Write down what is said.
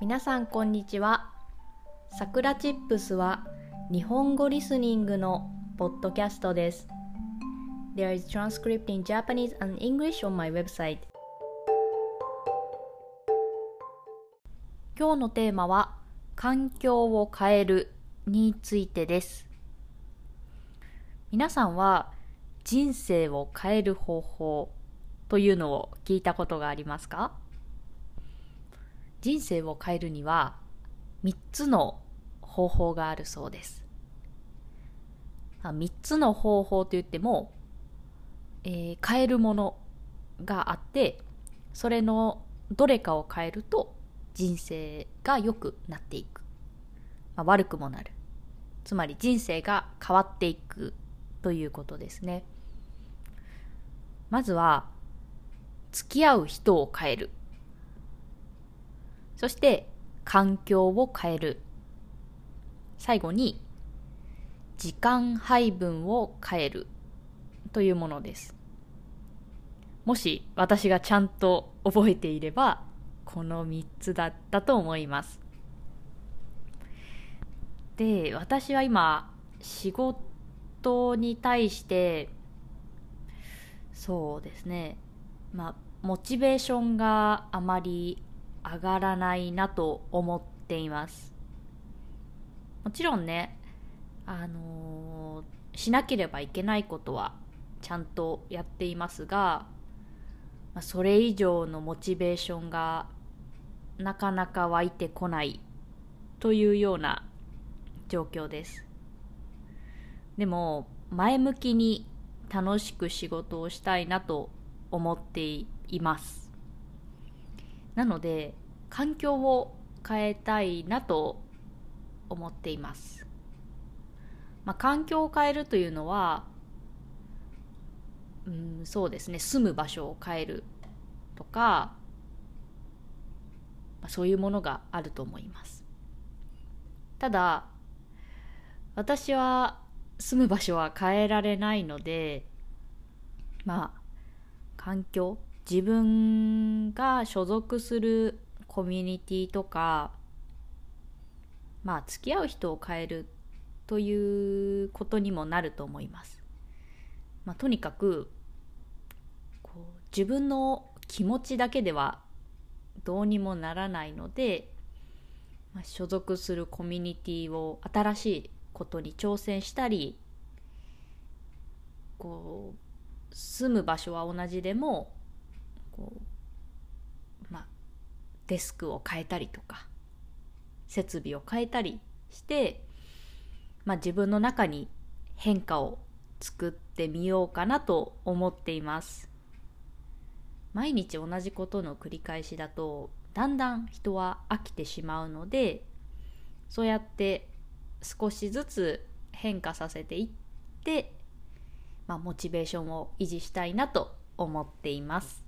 皆さんこんにちは。さくらチップスは日本語リスニングのポッドキャストです。There is transcript in Japanese and English on my website. 今日のテーマは環境を変えるについてです。皆さんは人生を変える方法というのを聞いたことがありますか？人生を変えるには3つの方法があるそうです。3つの方法といっても、えー、変えるものがあってそれのどれかを変えると人生が良くなっていく、まあ、悪くもなる。つまり人生が変わっていくということですね。まずは付き合う人を変える。そして環境を変える。最後に時間配分を変える。というものです。もし私がちゃんと覚えていればこの3つだったと思います。で私は今仕事に対してそうですね。まあモチベーションがあまり上がらないなと思っています。もちろんねあのー、しなければいけないことはちゃんとやっていますが、まあ、それ以上のモチベーションがなかなか湧いてこないというような状況です。でも前向きに楽しく仕事をしたいなと思っています。なので環境を変えたいなと思っています、まあ、環境を変えるというのはうんそうですね。住む場所を変えるとか、まあ、そういうものがあると思います。ただ私は住む場所は変えられないのでまあ環境自分が所属するコミュニティとかまあ付き合う人を変えるということにもなると思います。まあ、とにかくこう自分の気持ちだけではどうにもならないので、まあ、所属するコミュニティを新しいことに挑戦したりこう住む場所は同じでもこうまあデスクを変えたりとか設備を変えたりして、まあ、自分の中に変化を作ってみようかなと思っています。毎日同じことの繰り返しだとだんだん人は飽きてしまうのでそうやって少しずつ変化させていって、まあ、モチベーションを維持したいなと思っています。